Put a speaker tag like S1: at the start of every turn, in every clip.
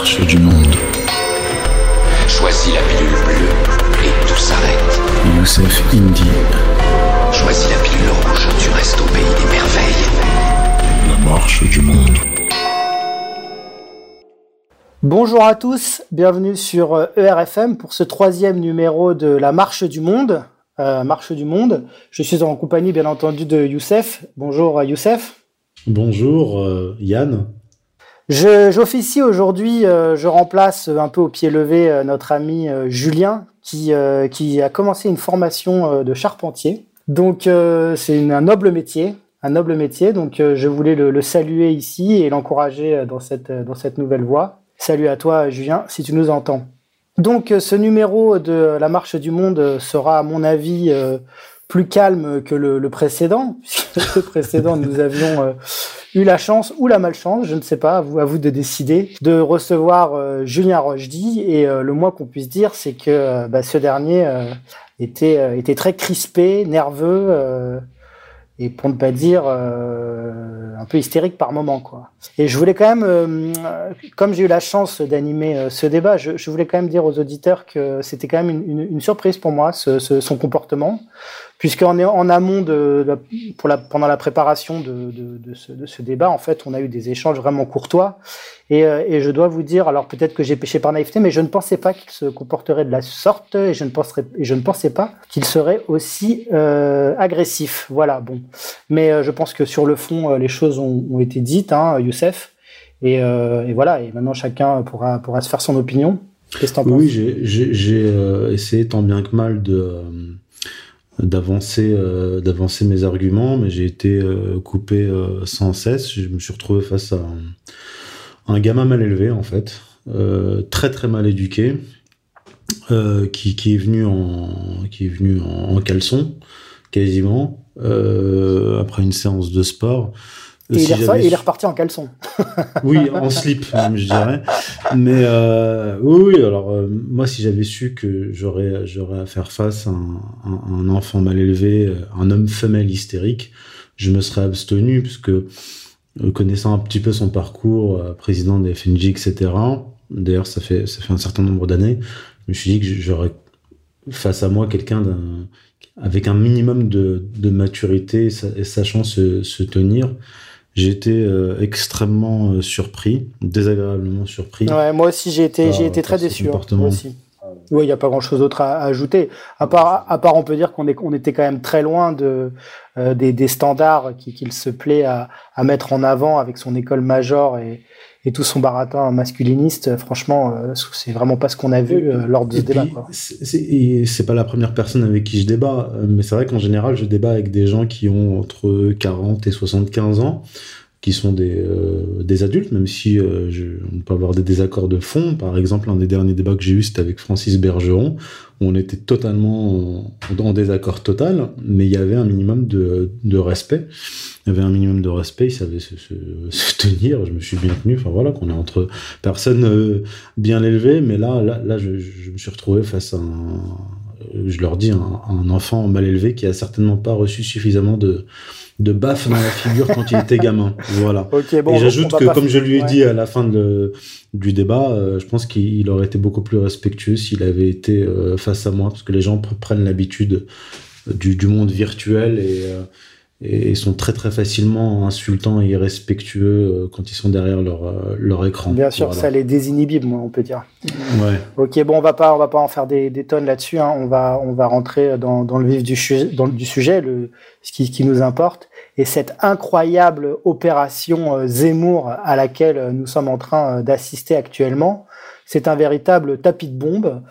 S1: marche du monde.
S2: Choisis la pilule bleue et tout s'arrête.
S1: Youssef Indy.
S2: Choisis la pilule rouge, tu restes au pays des merveilles.
S1: La marche du monde.
S3: Bonjour à tous, bienvenue sur euh, ERFM pour ce troisième numéro de la Marche du Monde. Euh, Marche du Monde. Je suis en compagnie, bien entendu, de Youssef. Bonjour euh, Youssef.
S4: Bonjour euh, Yann.
S3: J'officie aujourd'hui, euh, je remplace un peu au pied levé euh, notre ami euh, Julien qui, qui a commencé une formation de charpentier. Donc c'est un noble métier, un noble métier. Donc je voulais le, le saluer ici et l'encourager dans cette, dans cette nouvelle voie. Salut à toi Julien, si tu nous entends. Donc ce numéro de la Marche du Monde sera à mon avis plus calme que le, le précédent, puisque le précédent nous avions euh, eu la chance ou la malchance, je ne sais pas, à vous, à vous de décider, de recevoir euh, Julien Rochdy. Et euh, le moins qu'on puisse dire, c'est que bah, ce dernier était, était très crispé, nerveux, et pour ne pas dire euh, un peu hystérique par moment. Quoi. Et je voulais quand même, euh, comme j'ai eu la chance d'animer euh, ce débat, je, voulais quand même dire aux auditeurs que c'était quand même une, surprise pour moi, ce, ce- son comportement puisqu'en en amont de, pour la, pendant la préparation de, de ce, de ce débat, en fait, on a eu des échanges vraiment courtois. Et, euh, et je dois vous dire, alors peut-être que j'ai péché par naïveté, mais je ne pensais pas qu'il se comporterait de la sorte, et je ne, pensais pas qu'il serait aussi euh, agressif. Voilà, bon. Mais euh, je pense que sur le fond, les choses ont, été dites, hein, Youssef. Et, voilà, et maintenant chacun pourra, se faire son opinion. Qu'est-ce que
S4: Oui, j'ai- essayé tant bien que mal d'avancer mes arguments, mais j'ai été coupé sans cesse. Je me suis retrouvé face à un, gamin mal élevé en fait, euh, très très mal éduqué, euh, qui, qui est venu en qui est venu en, en caleçon quasiment euh, après une séance de sport.
S3: et, il est il reparti en caleçon.
S4: oui, en slip, même, je dirais. Mais euh, oui, oui, alors euh, moi, si j'avais su que j'aurais j'aurais à faire face à un, un- un enfant mal élevé, un homme femelle hystérique, je me serais abstenu, puisque euh, connaissant un petit peu son parcours, euh, président des FNJ, etc., d'ailleurs, ça fait, ça fait un certain nombre d'années, je me suis dit que j'aurais face à moi quelqu'un avec un minimum de, de maturité et sa- et sachant se, se tenir. J'ai été euh, extrêmement euh, surpris, désagréablement surpris.
S3: Ouais, moi aussi, j'ai été, j'ai été très déçu. hein, moi aussi. Oui, il n'y a pas grand-chose d'autre à, à ajouter. À part, à part, on peut dire qu'on on était quand même très loin de, euh, des, des standards qui- qu'il se plaît à, à mettre en avant avec son école major et, et tout son baratin masculiniste. Franchement, euh, c'est vraiment pas ce qu'on a vu euh, lors de ce
S4: Et
S3: débat.
S4: puis, c'est- et c'est pas la première personne avec qui je débat, euh, mais c'est vrai qu'en général, je débat avec des gens qui ont entre 40 et 75 ans, qui sont des, euh, des adultes, même si euh, je, on peut avoir des désaccords de fond. Par exemple, un des derniers débats que j'ai eu, c'était avec Francis Bergeron, où on était totalement en, désaccord total, mais il y avait un minimum de, de respect. Il y avait un minimum de respect, il savait se, se, se tenir, je me suis bien tenu, enfin voilà, qu'on est entre personnes euh, bien élevées, mais là, là, là je, je me suis retrouvé face à un, je leur dis, un, un enfant mal élevé qui a certainement pas reçu suffisamment de, de baffes dans la figure quand il était gamin. Voilà.
S3: Bon.
S4: Et j'ajoute que, comme je lui ai
S3: ouais.
S4: dit à la fin de le- du débat, euh, je pense qu'il aurait été beaucoup plus respectueux s'il avait été euh, face à moi, parce que les gens pr- prennent l'habitude euh, du, du monde virtuel et, et sont très très facilement insultants et irrespectueux euh, quand ils sont derrière leur, euh, leur écran.
S3: Bien sûr,
S4: Voilà.
S3: ça les désinhibe, moi, on peut dire.
S4: Ouais.
S3: Ok, bon, on va pas, on va pas en faire des, des tonnes là-dessus. hein. On va, on va rentrer dans, dans le vif du, sujet- dans du sujet, le, ce qui, qui nous importe, et cette incroyable opération euh, Zemmour à laquelle nous sommes en train d'assister actuellement. C'est un véritable tapis de bombe.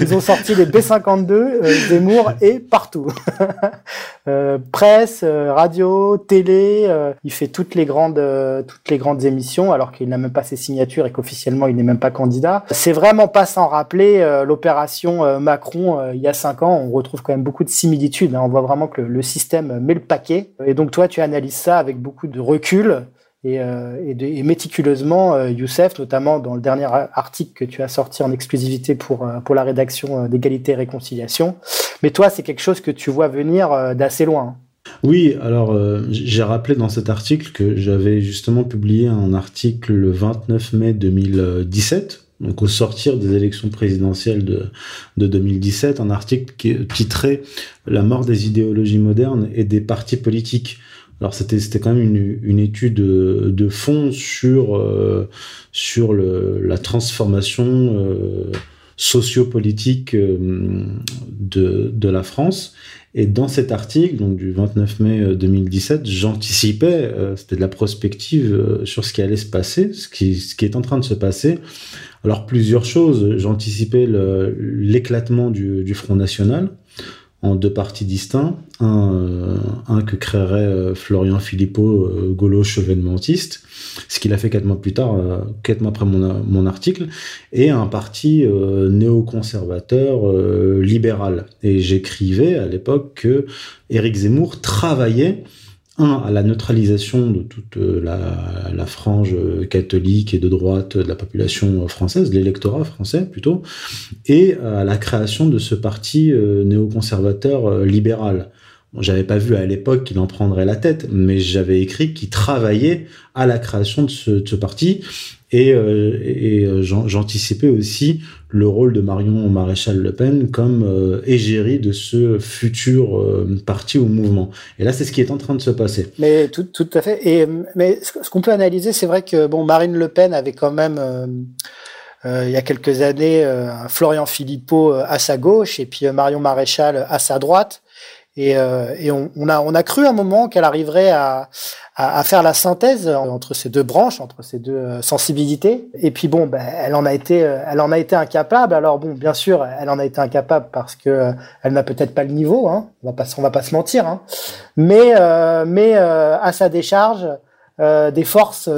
S3: Ils ont sorti les B52, euh, Zemmour et partout. Euh, presse, euh, radio, télé, il fait toutes les grandes, toutes les grandes émissions alors qu'il n'a même pas ses signatures et qu'officiellement il n'est même pas candidat. C'est vraiment pas sans rappeler l'opération Macron il y a cinq ans. On retrouve quand même beaucoup de similitudes. hein. On voit vraiment que le système met le paquet. Et donc toi, tu analyses ça avec beaucoup de recul et, euh, et, méticuleusement, euh, Youssef, notamment dans le dernier article que tu as sorti en exclusivité pour, euh, pour la rédaction d'égalité et réconciliation. Mais toi, c'est quelque chose que tu vois venir d'assez loin.
S4: Oui, alors j'ai rappelé dans cet article que j'avais justement publié un article le 29 mai 2017, donc au sortir des élections présidentielles de, de 2017, un article qui titré La mort des idéologies modernes et des partis politiques. Alors c'était c'était quand même une, une étude de, fond sur euh, sur le, la transformation euh, sociopolitique euh, de, de la France et dans cet article, donc du 29 mai 2017, euh, j'anticipais, euh, c'était de la prospective euh, sur ce qui allait se passer, ce qui, ce qui est en train de se passer. Alors plusieurs choses, j'anticipais l'éclatement du, du Front National, en deux partis distincts. Un, euh, un que créerait euh, Florian Philippot, euh, chevènementiste, ce qu'il a fait quatre mois plus tard, quatre mois après mon, mon article, et un parti néoconservateur libéral. Et j'écrivais à l'époque que Éric Zemmour travaillait à la neutralisation de toute euh, la, frange catholique et de droite de la population française, l'électorat français plutôt, et à la création de ce parti euh, néoconservateur euh, libéral. j'avais pas vu à l'époque qu'il en prendrait la tête, mais j'avais écrit qu'il travaillait à la création de ce parti et, euh, et euh, j'anticipais aussi le rôle de Marion Maréchal Le Pen comme euh, égérie de ce futur parti ou mouvement. Et là, c'est ce qui est en train de se passer.
S3: Mais tout, tout à fait. Et mais ce qu'on peut analyser, c'est vrai que bon, Marine Le Pen avait quand même euh, il y a quelques années Florian Philippot à sa gauche et puis Marion Maréchal à sa droite. Et, et on, on, a, on a cru un moment qu'elle arriverait à, à, faire la synthèse entre ces deux branches, entre ces deux euh, sensibilités. Et puis bon, ben, elle en a été, euh, elle en a été incapable. Alors bon, bien sûr, elle en a été incapable parce que euh, elle n'a peut-être pas le niveau. Hein. On va pas, on va pas se mentir. Hein. Mais, mais à sa décharge, des forces,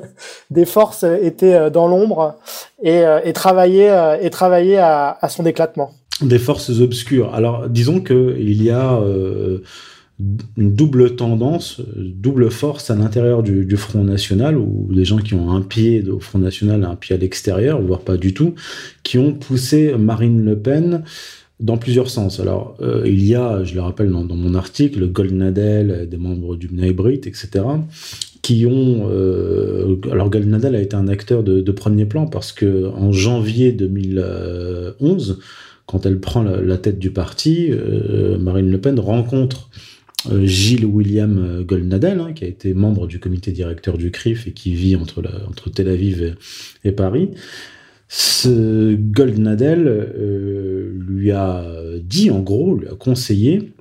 S3: des forces étaient dans l'ombre et, et travaillaient, et travaillaient à, à, son éclatement.
S4: Des forces obscures. Alors, disons que il y a une double tendance, double force à l'intérieur du, Front National, ou des gens qui ont un pied au Front National et un pied à l'extérieur, voire pas du tout, qui ont poussé Marine Le Pen dans plusieurs sens. Alors, euh, il y a, je le rappelle dans, mon article, Goldnadel, des membres du Bnei etc., qui ont... Euh, alors, Goldnadel a été un acteur de, premier plan parce que en janvier 2011, quand elle prend la, tête du parti, euh, Marine Le Pen rencontre euh, Gilles William euh, Goldnadel, hein, qui a été membre du comité directeur du CRIF et qui vit entre, Tel Aviv et, Paris. Ce Goldnadel lui a dit, en gros, lui a conseillé,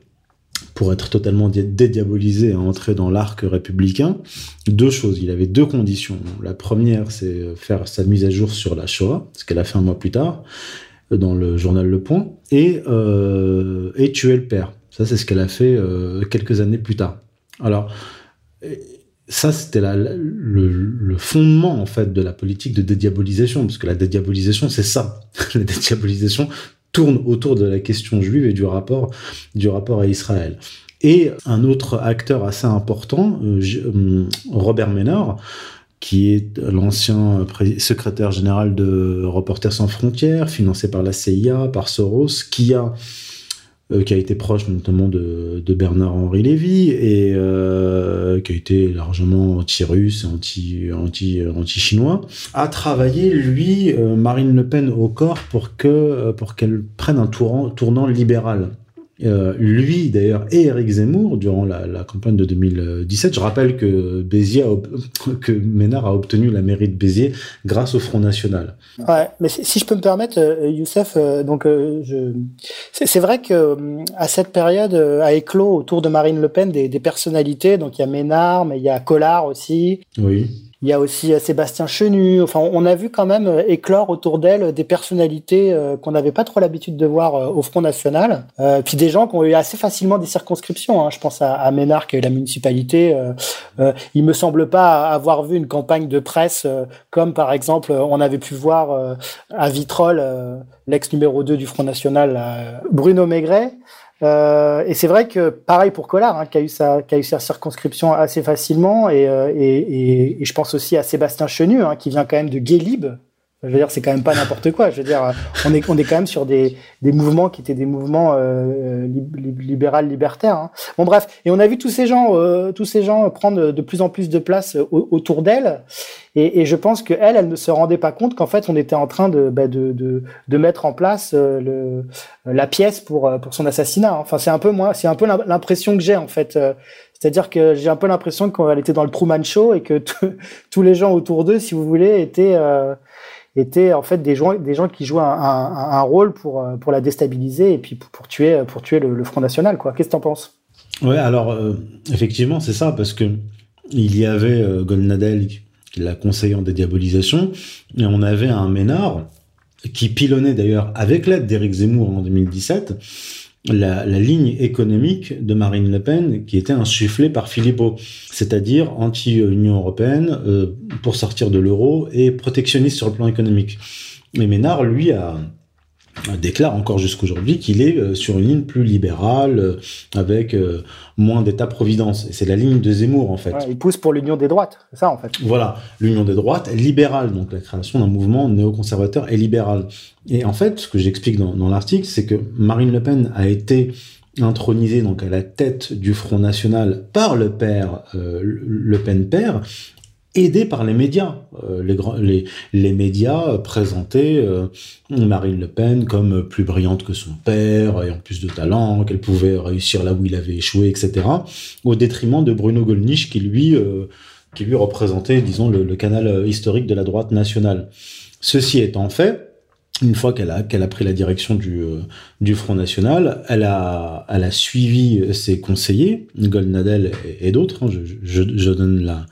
S4: pour être totalement dédiabolisé et entrer dans l'arc républicain, deux choses. Il avait deux conditions. La première, c'est faire sa mise à jour sur la Shoah, ce qu'elle a fait un mois plus tard dans le journal Le Point, et, et tuer le père. Ça, c'est ce qu'elle a fait euh, quelques années plus tard. Alors, ça, c'était le, le, fondement, en fait, de la politique de dédiabolisation, parce que la dédiabolisation, c'est ça. la dédiabolisation tourne autour de la question juive et du rapport, du rapport à Israël. Et un autre acteur assez important, euh, euh, Robert Ménard, qui est l'ancien secrétaire général de Reporters sans frontières, financé par la CIA, par Soros, qui a euh, qui a été proche notamment de, de Bernard-Henri Lévy et euh, qui a été largement anti-russe, anti, anti, anti-chinois, a travaillé, lui, euh, Marine Le Pen au corps pour que pour qu'elle prenne un tournant, tournant libéral. Euh, lui d'ailleurs et Eric Zemmour durant la, la, campagne de 2017. Je rappelle que Béziers que Ménard a obtenu la mairie de Béziers grâce au Front National.
S3: Ouais, mais si je peux me permettre, euh, Youssef, euh, donc je... c'est vrai que à cette période a éclos autour de Marine Le Pen des, des personnalités. Donc il y a Ménard, mais il y a Collard aussi.
S4: Oui.
S3: Il y a aussi euh, Sébastien Chenu. Enfin, on a vu quand même euh, éclore autour d'elle des personnalités euh, qu'on n'avait pas trop l'habitude de voir au Front National. puis des gens qui ont eu assez facilement des circonscriptions. Hein. Je pense à, à Ménard qui a eu la municipalité. Euh, il me semble pas avoir vu une campagne de presse comme par exemple on avait pu voir à Vitrolles, l'ex numéro 2 du Front National, Bruno Maigret. Euh, et c'est vrai que pareil pour Collard, hein, qui, a eu sa, qui a eu sa circonscription assez facilement, et, euh, je pense aussi à Sébastien Chenu, hein, qui vient quand même de Guélib, Je veux dire, c'est quand même pas n'importe quoi. Je veux dire, on est, on est quand même sur des, des mouvements qui étaient des mouvements euh, libéral libertaires. Hein. Bon bref, et on a vu tous ces gens, euh, tous ces gens prendre de plus en plus de place autour d'elle. Et, et, je pense que elle, elle ne se rendait pas compte qu'en fait, on était en train de, bah, de, de, de, mettre en place euh, le, la pièce pour, euh, pour son assassinat. Enfin, c'est un peu moi, c'est un peu l'impression que j'ai en fait. C'est-à-dire que j'ai un peu l'impression qu'elle était dans le Truman Show et que tous les gens autour d'eux, si vous voulez, étaient étaient en fait des gens, des gens qui jouaient un, rôle pour, euh, pour la déstabiliser et puis pour, pour tuer, pour tuer le, Front National. Qu'est-ce que tu en penses?
S4: Ouais, alors euh, effectivement, c'est ça, parce que il y avait euh, Golnadel qui l'a conseillé en dédiabolisation, et on avait un Ménard qui pilonnait d'ailleurs avec l'aide d'Éric Zemmour en 2017 la, la, ligne économique de Marine Le Pen qui était insufflée par Philippot, c'est-à-dire anti-Union européenne euh, pour sortir de l'euro et protectionniste sur le plan économique. Mais Ménard, lui, a, déclare encore jusqu'aujourd'hui qu'il est euh, sur une ligne plus libérale, euh, avec euh, moins d'État-providence. Et c'est la ligne de Zemmour, en fait.
S3: il pousse pour l'union des droites, c'est ça, en fait.
S4: Voilà, l'union des droites libérale, donc la création d'un mouvement néoconservateur et libéral. Et en fait, ce que j'explique dans, dans l'article, c'est que Marine Le Pen a été intronisée donc à la tête du Front National par le père euh, Le Pen père aidé par les médias. Euh, les, les, les, médias présentaient euh, Marine Le Pen comme plus brillante que son père, ayant plus de talent, qu'elle pouvait réussir là où il avait échoué, etc. Au détriment de Bruno Gollnisch qui lui, euh, qui lui représentait, disons, le, le, canal historique de la droite nationale. Ceci étant fait, une fois qu'elle a, qu'elle a pris la direction du, du Front National, elle a, elle a suivi ses conseillers, Goldnadel et, et d'autres. Hein, je, je, je donne la,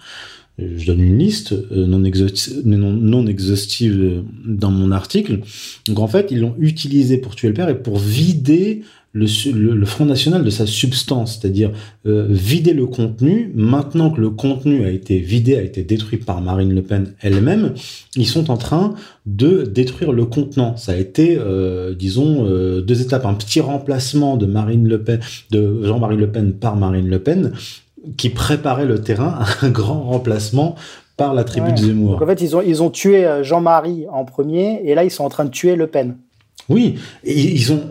S4: je donne une liste euh, non, exhaustive, non, exhaustive dans mon article. Donc en fait, ils l'ont utilisé pour tuer le père et pour vider le, Front National de sa substance, c'est-à-dire euh, vider le contenu. Maintenant que le contenu a été vidé, a été détruit par Marine Le Pen elle-même, ils sont en train de détruire le contenant. Ça a été, euh, disons, euh, deux étapes. Un petit remplacement de Marine Le Pen, de Jean-Marie Le Pen par Marine Le Pen, qui préparait le terrain à un grand remplacement par la tribu de Zemmour.
S3: Donc en fait, ils ont, ils ont tué euh, Jean-Marie en premier, et là, ils sont en train de tuer Le Pen.
S4: Oui, ils ont,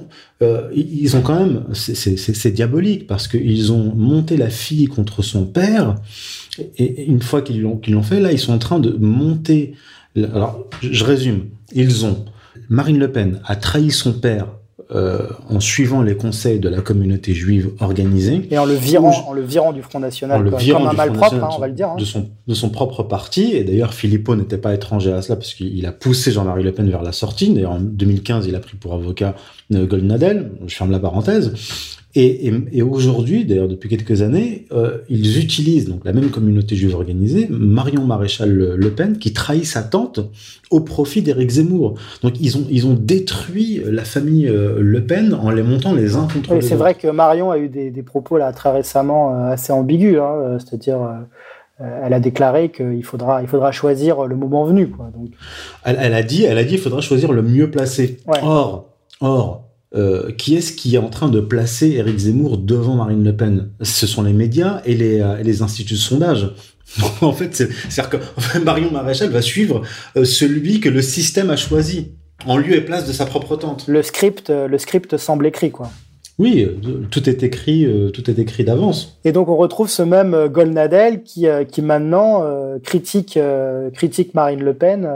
S4: euh, ils ont quand même, c'est diabolique parce qu'ils ont monté la fille contre son père, et une fois qu'ils l'ont qu'ils l'ont fait, là, ils sont en train de monter. Alors, je résume. Ils ont Marine Le Pen a trahi son père euh, en suivant les conseils de la communauté juive organisée.
S3: Et en le virant, en le virant du Front National,
S4: le
S3: comme, un malpropre, hein, on va le dire. Hein.
S4: De, son, de son propre parti. Et d'ailleurs, Philippot n'était pas étranger à cela, parce qu'il a poussé Jean-Marie Le Pen vers la sortie. D'ailleurs, en 2015, il a pris pour avocat euh, Goldnadel. Je ferme la parenthèse. Et, et, et aujourd'hui, d'ailleurs depuis quelques années, euh, ils utilisent donc la même communauté juive organisée, Marion Maréchal Le Pen, qui trahit sa tante au profit d'Éric Zemmour. Donc ils ont ils ont détruit la famille euh, Le Pen en les montant les uns contre oui, les
S3: autres. C'est vrai que Marion a eu des, des propos là très récemment euh, assez ambigus, hein, c'est-à-dire. Euh, elle a déclaré qu'il faudra, il faudra choisir le moment venu. Quoi. Donc...
S4: Elle, elle, a dit, elle a dit, il faudra choisir le mieux placé.
S3: Ouais.
S4: Or, or, euh, qui est-ce qui est en train de placer Éric Zemmour devant Marine Le Pen? Ce sont les médias et les, euh, et les instituts de sondage. en fait, c'est-à-dire que enfin, Marion Maréchal va suivre euh, celui que le système a choisi en lieu et place de sa propre tante.
S3: Le script, le script semble écrit, quoi.
S4: Oui, tout est écrit, tout est écrit d'avance.
S3: Et donc on retrouve ce même Golnadel qui, qui maintenant critique, critique Marine Le Pen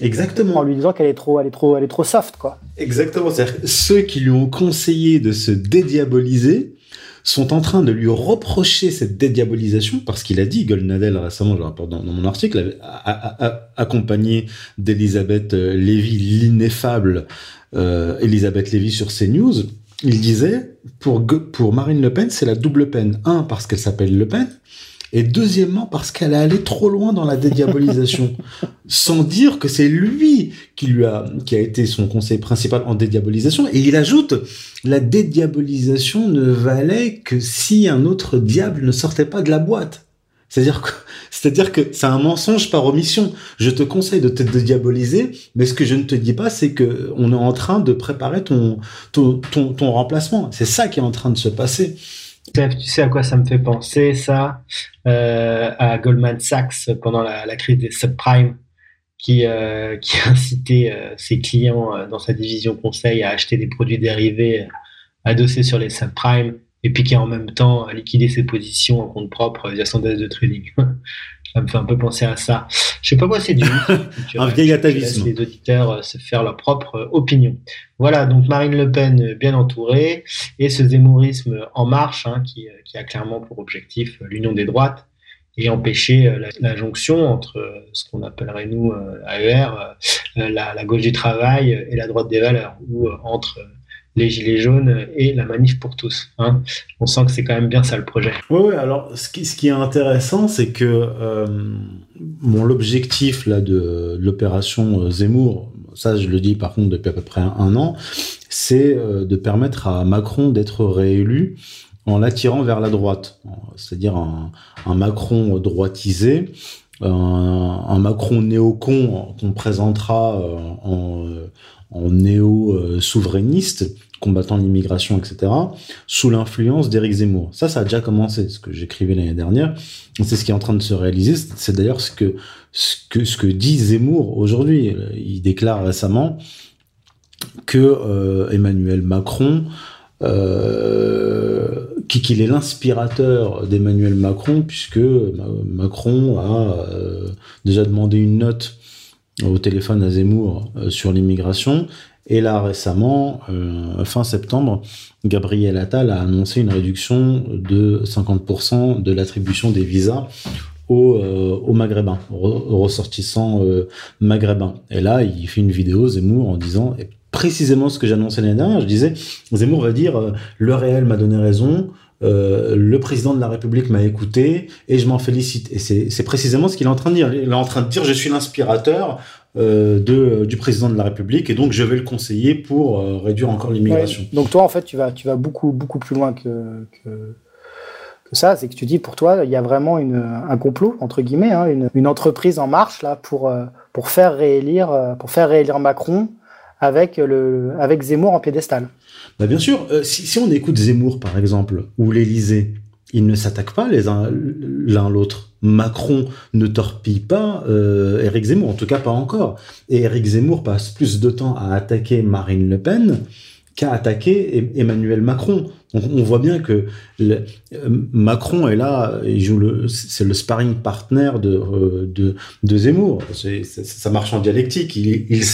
S4: Exactement.
S3: En lui disant qu'elle est trop, elle est trop, elle est trop soft, quoi.
S4: Exactement. C'est-à-dire ceux qui lui ont conseillé de se dédiaboliser sont en train de lui reprocher cette dédiabolisation parce qu'il a dit, Goldnadel récemment, je le rapporte dans, dans mon article, a, a, a, accompagné d'Elisabeth euh, Lévy, l'ineffable euh, Elisabeth Lévy sur CNews, il disait, pour, pour Marine Le Pen, c'est la double peine. Un, parce qu'elle s'appelle Le Pen, et deuxièmement parce qu'elle est allée trop loin dans la dédiabolisation, sans dire que c'est lui qui lui a qui a été son conseil principal en dédiabolisation. Et il ajoute la dédiabolisation ne valait que si un autre diable ne sortait pas de la boîte. C'est-à-dire que c'est-à-dire que c'est un mensonge par omission. Je te conseille de te dédiaboliser, mais ce que je ne te dis pas, c'est que on est en train de préparer ton ton, ton, ton remplacement. C'est ça qui est en train de se passer.
S5: Tu sais à quoi ça me fait penser, ça euh, À Goldman Sachs pendant la, crise des subprimes, qui, euh, qui incitait euh, ses clients euh, dans sa division conseil à acheter des produits dérivés euh, adossés sur les subprimes et puis qui en même temps a liquidé ses positions en compte propre via son desk de trading. ça me fait un peu penser à ça. Je sais pas quoi c'est du
S4: Un vieil atavisme.
S5: les auditeurs euh, se faire leur propre euh, opinion. Voilà, donc Marine Le Pen euh, bien entourée et ce zémourisme en marche hein, qui, qui a clairement pour objectif l'union des droites et empêcher la, la jonction entre ce qu'on appellerait nous AER, la, la gauche du travail et la droite des valeurs, ou entre les gilets jaunes et la manif pour tous. Hein. On sent que c'est quand même bien ça le projet.
S4: Ouais, alors ce qui, est intéressant, c'est que euh, bon, l'objectif là de, l'opération euh, Zemmour, ça je le dis par contre depuis à peu près un, an, c'est euh, de permettre à Macron d'être réélu en l'attirant vers la droite, c'est-à-dire un, Macron droitisé, un, Macron néocon qu'on présentera euh, en, en néo-souverainiste, combattant l'immigration, etc., sous l'influence d'Éric Zemmour. Ça, ça a déjà commencé, ce que j'écrivais l'année dernière. C'est ce qui est en train de se réaliser. C'est d'ailleurs ce que, ce que, ce que dit Zemmour aujourd'hui. Il déclare récemment que euh, Emmanuel Macron, euh, qui- qu'il est l'inspirateur d'Emmanuel Macron, puisque Ma- Macron a euh, déjà demandé une note au téléphone à Zemmour euh, sur l'immigration. Et là, récemment, euh, fin septembre, Gabriel Attal a annoncé une réduction de 50% de l'attribution des visas aux, euh, Maghrébins, aux, re- aux ressortissants maghrébins. Et là, il fait une vidéo, Zemmour, en disant et précisément ce que j'annonçais l'année dernière. Je disais, Zemmour va dire, le réel m'a donné raison, euh, le président de la République m'a écouté et je m'en félicite. Et c'est précisément ce qu'il est en train de dire. Il est en train de dire, je suis l'inspirateur euh, de, du président de la République et donc je vais le conseiller pour euh, réduire encore l'immigration.
S3: Donc toi, en fait, tu vas, beaucoup, beaucoup plus loin que, ça. C'est que tu dis, pour toi, il y a vraiment un complot, entre guillemets, hein, une, entreprise en marche là, pour, euh, faire réélire, euh, pour faire réélire Macron avec, Zemmour en piédestal.
S4: Bah bien sûr, euh, si, on écoute Zemmour par exemple, ou l'Élysée, ils ne s'attaquent pas les uns l'un l'autre. Macron ne torpille pas euh, Éric Zemmour, en tout cas pas encore. Et Éric Zemmour passe plus de temps à attaquer Marine Le Pen qu'à attaquer E- Emmanuel Macron. On voit bien que euh, Macron est là, c'est le sparring partner de, euh, de, de Zemmour. Ça marche en dialectique. Il, il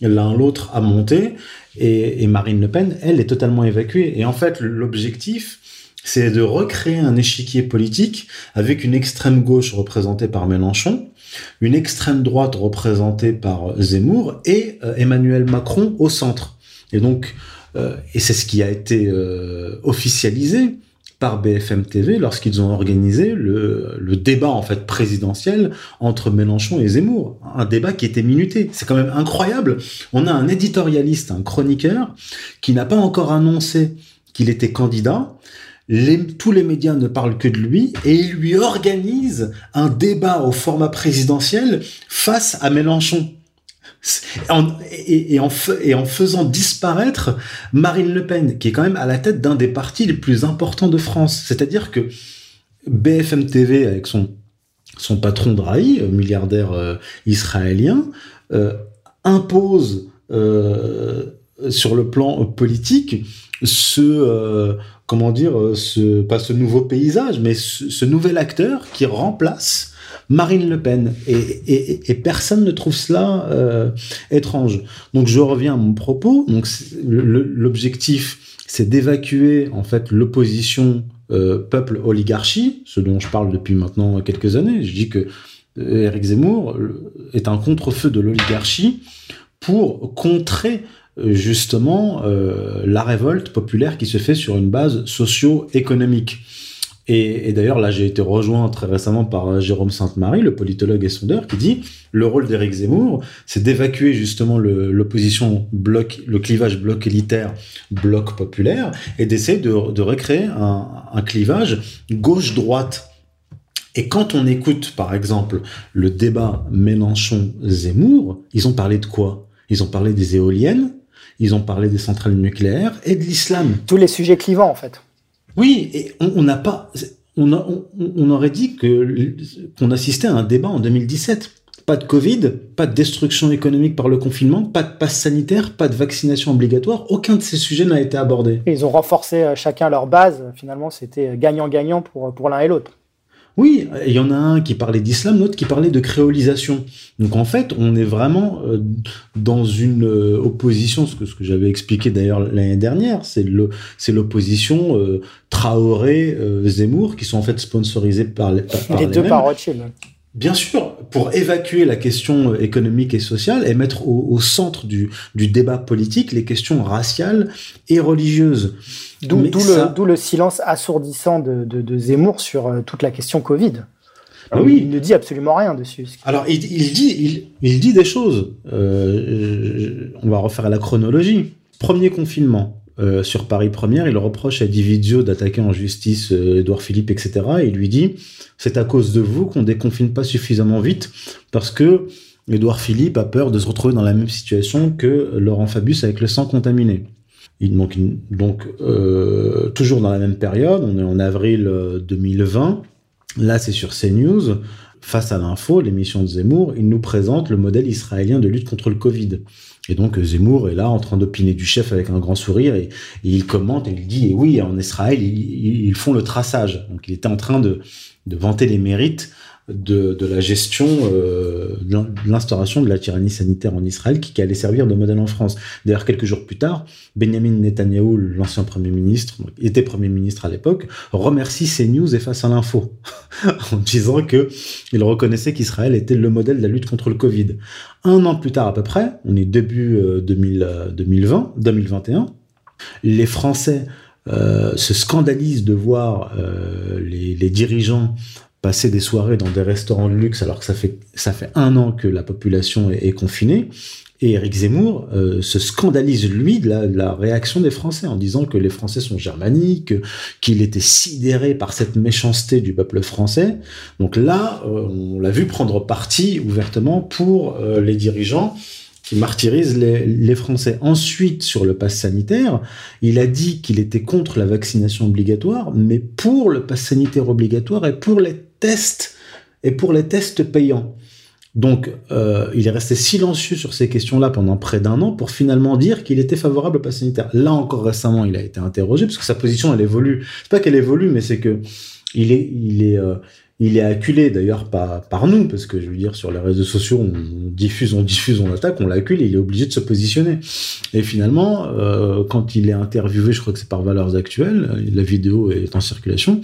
S4: l'un l'autre à monter. Et, et Marine Le Pen, elle, est totalement évacuée. Et en fait, l'objectif, c'est de recréer un échiquier politique avec une extrême gauche représentée par Mélenchon, une extrême droite représentée par Zemmour et euh, Emmanuel Macron au centre. Et donc, euh, et c'est ce qui a été euh, officialisé par BFM TV lorsqu'ils ont organisé le, le débat en fait présidentiel entre Mélenchon et Zemmour, un débat qui était minuté. C'est quand même incroyable. On a un éditorialiste, un chroniqueur qui n'a pas encore annoncé qu'il était candidat. Tous les médias ne parlent que de lui et il lui organise un débat au format présidentiel face à Mélenchon. Et, en, faisant disparaître Marine Le Pen, qui est quand même à la tête d'un des partis les plus importants de France. C'est-à-dire que BFM TV, avec son, patron Drahi, milliardaire euh, israélien, euh, impose euh, sur le plan politique ce euh, comment dire pas ce nouveau paysage mais ce nouvel acteur qui remplace Marine Le Pen et, personne ne trouve cela euh, étrange. Donc je reviens à mon propos. Donc l'objectif c'est d'évacuer en fait l'opposition euh, peuple oligarchie, ce dont je parle depuis maintenant quelques années. Je dis que Eric Zemmour est un contre-feu de l'oligarchie pour contrer justement euh, la révolte populaire qui se fait sur une base socio-économique. Et, d'ailleurs, là, j'ai été rejoint très récemment par Jérôme Sainte-Marie, le politologue et sondeur, qui dit le rôle d'Éric Zemmour, c'est d'évacuer justement l'opposition bloc, le clivage bloc élitaire, bloc populaire, et d'essayer de, de, recréer un, un clivage gauche-droite. Et quand on écoute, par exemple, le débat Mélenchon-Zemmour, ils ont parlé de quoi? Ils ont parlé des éoliennes, ils ont parlé des centrales nucléaires et de l'islam.
S3: Tous les sujets clivants, en fait.
S4: Oui, et on n'a pas. On, aurait dit qu'on assistait à un débat en 2017. Pas de Covid, pas de destruction économique par le confinement, pas de passe sanitaire, pas de vaccination obligatoire. Aucun de ces sujets n'a été abordé.
S3: Ils ont renforcé euh, chacun leur base. Finalement, c'était gagnant-gagnant pour, pour l'un et l'autre.
S4: Oui, il y en a un qui parlait d'islam, l'autre qui parlait de créolisation. Donc en fait, on est vraiment euh, dans une euh, opposition, ce que, ce que j'avais expliqué d'ailleurs l'année dernière, c'est l'opposition euh, Traoré-Zemmour qui sont en fait sponsorisés par les, par,
S3: les, deux par Rothschild.
S4: Bien sûr, pour évacuer la question économique et sociale et mettre au, centre du, du, débat politique les questions raciales et religieuses.
S3: D'où le, le, silence assourdissant de, de, de Zemmour sur euh, toute la question Covid.
S4: Ah oui.
S3: Il ne dit absolument rien dessus.
S4: Alors, il, il dit, il, il, dit des choses. Euh, on va refaire la chronologie. Premier confinement, euh, sur Paris Première, il reproche à Dividio d'attaquer en justice euh, Édouard Philippe, etc. Et il lui dit c'est à cause de vous qu'on déconfine pas suffisamment vite parce que Édouard Philippe a peur de se retrouver dans la même situation que Laurent Fabius avec le sang contaminé. donc, donc euh, toujours dans la même période, on est en avril 2020. Là, c'est sur CNews. Face à l'info, l'émission de Zemmour, il nous présente le modèle israélien de lutte contre le Covid. Et donc Zemmour est là en train d'opiner du chef avec un grand sourire et, il commente et il dit et oui en Israël ils, font le traçage. Donc il était en train de vanter les mérites de, la gestion euh, de l'instauration de la tyrannie sanitaire en Israël qui, allait servir de modèle en France. D'ailleurs, quelques jours plus tard, Benjamin Netanyahu, l'ancien Premier ministre, était Premier ministre à l'époque, remercie CNews et face à l'info en disant que il reconnaissait qu'Israël était le modèle de la lutte contre le Covid. Un an plus tard à peu près, on est début euh, 2000, 2020, 2021, les Français euh, se scandalisent de voir euh, les dirigeants passer des soirées dans des restaurants de luxe alors que ça fait ça fait un an que la population est, confinée. Et Eric Zemmour euh, se scandalise lui de la, de la, réaction des Français en disant que les Français sont germaniques, qu'il était sidéré par cette méchanceté du peuple français. Donc là, euh, on l'a vu prendre parti ouvertement pour euh, les dirigeants qui martyrise les, Français. Ensuite, sur le pass sanitaire, il a dit qu'il était contre la vaccination obligatoire, mais pour le pass sanitaire obligatoire et pour les tests et pour les tests payants. Donc, euh, il est resté silencieux sur ces questions-là pendant près d'un an pour finalement dire qu'il était favorable au pass sanitaire. Là encore récemment, il a été interrogé parce que sa position elle évolue. C'est pas qu'elle évolue, mais c'est que il est, euh, il est acculé d'ailleurs par, par nous, parce que je veux dire, sur les réseaux sociaux, on diffuse, on diffuse, on attaque, on l'accule, il est obligé de se positionner. Et finalement, euh, quand il est interviewé, je crois que c'est par Valeurs Actuelles, la vidéo est en circulation,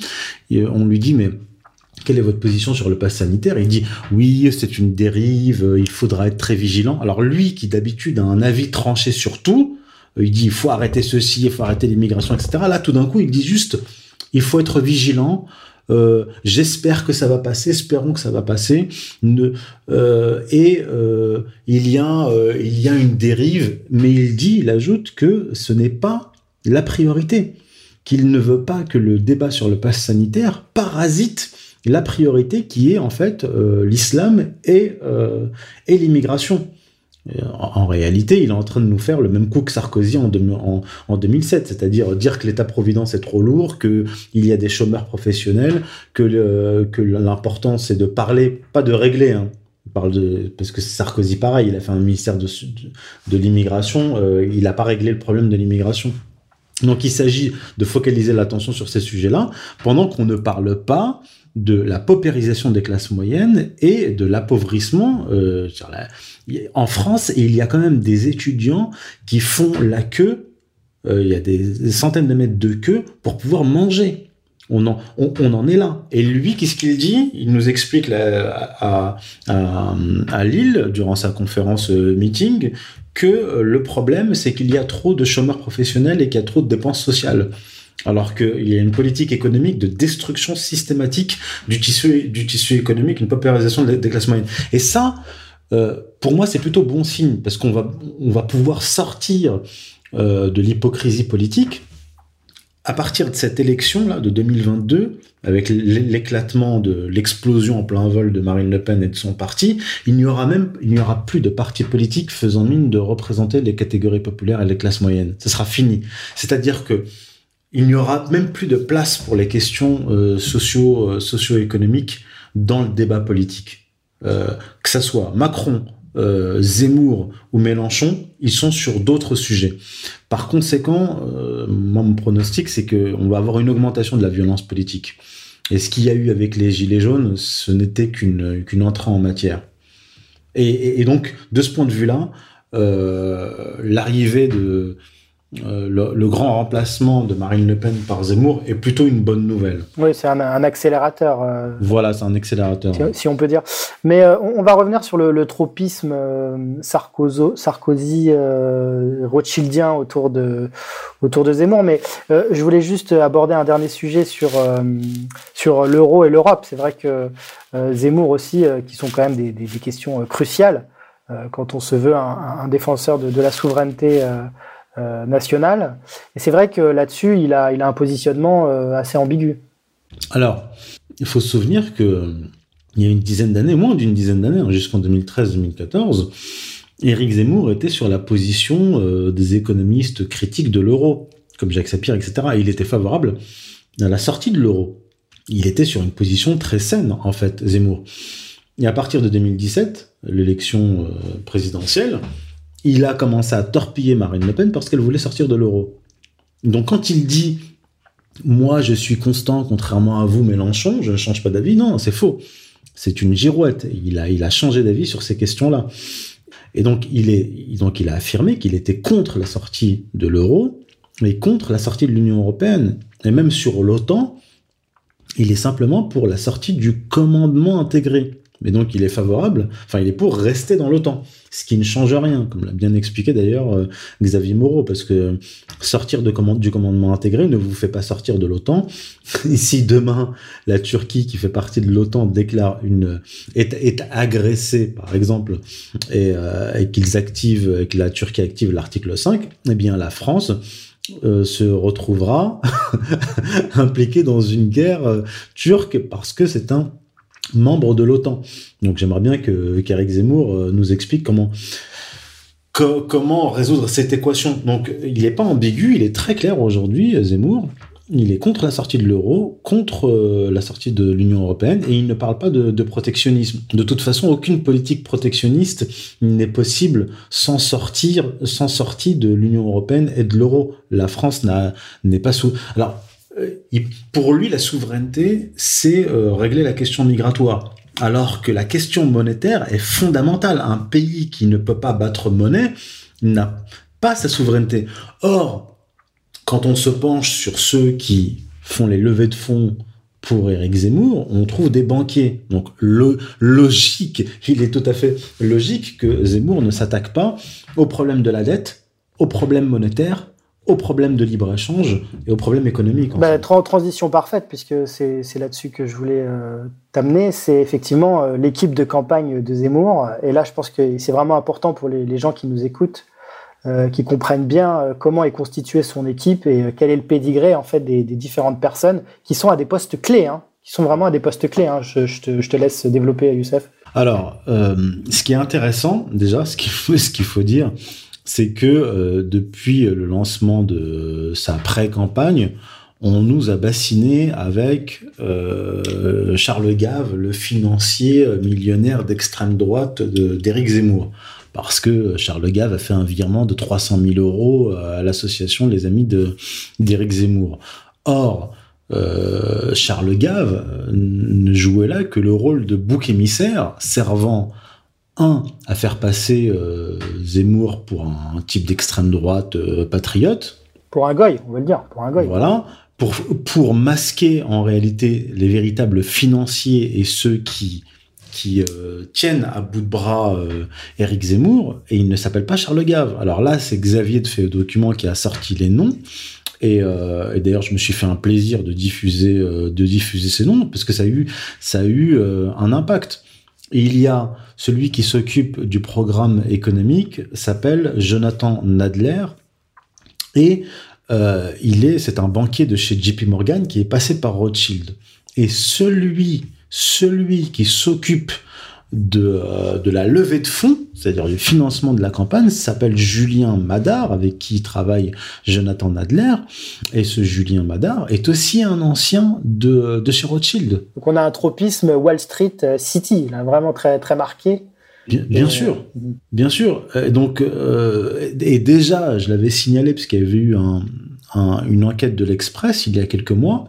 S4: on lui dit, mais quelle est votre position sur le pass sanitaire? Il dit oui, c'est une dérive, il faudra être très vigilant. Alors lui, qui d'habitude a un avis tranché sur tout, il dit il faut arrêter ceci, il faut arrêter l'immigration, etc. Là, tout d'un coup, il dit juste il faut être vigilant. Euh, J'espère que ça va passer, espérons que ça va passer. Euh, et euh, il y a une dérive, mais il dit, il ajoute que ce n'est pas la priorité, qu'il ne veut pas que le débat sur le pass sanitaire parasite la priorité qui est en fait l'islam et l'immigration. En, en, réalité, il est en train de nous faire le même coup que Sarkozy en, de, en, en 2007, c'est-à-dire dire que l'État-providence est trop lourd, qu'il y a des chômeurs professionnels, que, que l'important c'est de parler, pas de régler. Hein. Parle de, parce que Sarkozy, pareil, il a fait un ministère de, de, de l'immigration, euh, il n'a pas réglé le problème de l'immigration. Donc il s'agit de focaliser l'attention sur ces sujets-là, pendant qu'on ne parle pas de la paupérisation des classes moyennes et de l'appauvrissement. Euh, en France, il y a quand même des étudiants qui font la queue, euh, il y a des, centaines de mètres de queue pour pouvoir manger. On en, est là. Et lui, qu'est-ce qu'il dit? Il nous explique à, Lille, durant sa conférence euh, meeting, que euh, le problème, c'est qu'il y a trop de chômeurs professionnels et qu'il y a trop de dépenses sociales alors qu'il y a une politique économique de destruction systématique du tissu, économique, une paupérisation des classes moyennes. Et ça, pour moi, c'est plutôt bon signe, parce qu'on va, on va pouvoir sortir euh, de l'hypocrisie politique à partir de cette élection-là, de 2022, avec l'éclatement de l'explosion en plein vol de Marine Le Pen et de son parti, il n'y aura même, il n'y aura plus de parti politique faisant mine de représenter les catégories populaires et les classes moyennes. Ce sera fini. C'est-à-dire que il n'y aura même plus de place pour les questions euh, socio, euh, socio-économiques dans le débat politique. que ça soit Macron, euh, Zemmour ou Mélenchon, ils sont sur d'autres sujets. Par conséquent, euh, mon pronostic, c'est qu'on va avoir une augmentation de la violence politique. Et ce qu'il y a eu avec les Gilets jaunes, ce n'était qu'une entrée en matière. Et, et, donc, de ce point de vue-là, euh, l'arrivée de, euh, le, grand remplacement de Marine Le Pen par Zemmour est plutôt une bonne nouvelle.
S3: Oui, c'est un, accélérateur. Euh,
S4: voilà, c'est un accélérateur.
S3: Si, on peut dire. Mais euh, on, va revenir sur le, tropisme Sarkozy, Rothschildien autour de, autour de Zemmour. Mais je voulais juste aborder un dernier sujet sur, sur l'euro et l'Europe. C'est vrai que Zemmour aussi, qui sont quand même des, des, questions cruciales quand on se veut un, un défenseur de, de la souveraineté euh, national. Et c'est vrai que là-dessus, il a, a un positionnement euh, assez ambigu.
S4: Alors, il faut se souvenir que il y a une dizaine d'années, moins d'une dizaine d'années, hein, jusqu'en 2013-2014, Éric Zemmour était sur la position euh, des économistes critiques de l'euro, comme Jacques Sapir, etc. Et il était favorable à la sortie de l'euro. Il était sur une position très saine, en fait, Zemmour. Et à partir de 2017, l'élection présidentielle, il a commencé à torpiller Marine Le Pen parce qu'elle voulait sortir de l'euro. Donc quand il dit moi je suis constant contrairement à vous Mélenchon, je ne change pas d'avis, non, c'est faux. C'est une girouette. Il a, changé d'avis sur ces questions-là. Et donc il, donc il a affirmé qu'il était contre la sortie de l'euro et contre la sortie de l'Union européenne. Et même sur l'OTAN, il est simplement pour la sortie du commandement intégré. Mais donc il est favorable, enfin il est pour rester dans l'OTAN, ce qui ne change rien, comme l'a bien expliqué d'ailleurs euh, Xavier Moreau, parce que sortir de du commandement intégré ne vous fait pas sortir de l'OTAN. Si demain la Turquie, qui fait partie de l'OTAN, déclare une est, est agressée, par exemple, et, euh, qu'ils activent, et que la Turquie active l'article 5, eh bien la France euh, se retrouvera impliquée dans une guerre turque parce que c'est un membre de l'OTAN. Donc j'aimerais bien que qu'Eric Zemmour euh, nous explique comment comment résoudre cette équation. Donc il n'est pas ambigu, il est très clair aujourd'hui, Zemmour. Il est contre la sortie de l'euro, contre euh, la sortie de l'Union européenne, et il ne parle pas de, protectionnisme. De toute façon, aucune politique protectionniste n'est possible sans sortir, sans sortie de l'Union européenne et de l'euro. La France n'est pas sous. Alors, euh, pour lui, la souveraineté, c'est euh, régler la question migratoire. Alors que la question monétaire est fondamentale. Un pays qui ne peut pas battre monnaie n'a pas sa souveraineté. Or, quand on se penche sur ceux qui font les levées de fonds pour Éric Zemmour, on trouve des banquiers. Donc, le, logique, il est tout à fait logique que Zemmour ne s'attaque pas au problème de la dette, au problème monétaire au problème de libre-échange et au problème économique.
S3: Bah, transition parfaite, puisque c'est là-dessus que je voulais euh, t'amener, c'est effectivement euh, l'équipe de campagne de Zemmour. Et là, je pense que c'est vraiment important pour les, gens qui nous écoutent, euh, qui comprennent bien comment est constituée son équipe et quel est le pédigré en fait des, différentes personnes qui sont à des postes clés, hein, qui sont vraiment à des postes clés. Hein. Je, te, je, te, laisse développer, Youssef.
S4: Alors, ce qui est intéressant, déjà, ce qu'il faut, ce qu'il faut dire, c'est que euh, depuis le lancement de sa pré-campagne, on nous a bassiné avec euh, Charles Gave, le financier millionnaire d'extrême droite d'Éric Zemmour. Parce que Charles Gave a fait un virement de 300 000 euros à l'association Les Amis d'Éric Zemmour. Or, euh, Charles Gave ne jouait là que le rôle de bouc émissaire servant un, à faire passer euh, Zemmour pour un, type d'extrême droite euh, patriote.
S3: Pour un goy, on va le dire, pour un goy.
S4: Voilà. Pour, pour masquer en réalité les véritables financiers et ceux qui, qui euh, tiennent à bout de bras Éric Zemmour, et il ne s'appelle pas Charles Gave. Alors là, c'est Xavier de Fait Document qui a sorti les noms. Et, et d'ailleurs, je me suis fait un plaisir de diffuser, de diffuser ces noms parce que ça a eu, ça a eu un impact. Il y a celui qui s'occupe du programme économique, s'appelle Jonathan Nadler, et euh, il est, c'est un banquier de chez JP Morgan qui est passé par Rothschild. Et celui, celui qui s'occupe de, euh, de la levée de fonds, c'est-à-dire du financement de la campagne, s'appelle Julien Madar, avec qui travaille Jonathan Nadler. Et ce Julien Madar est aussi un ancien de, de chez Rothschild.
S3: Donc on a un tropisme Wall Street euh, City, là, vraiment très, très marqué.
S4: Bien, bien sûr, bien sûr. Et donc, euh, et déjà, je l'avais signalé parce qu'il y avait eu un, un, une enquête de l'Express il y a quelques mois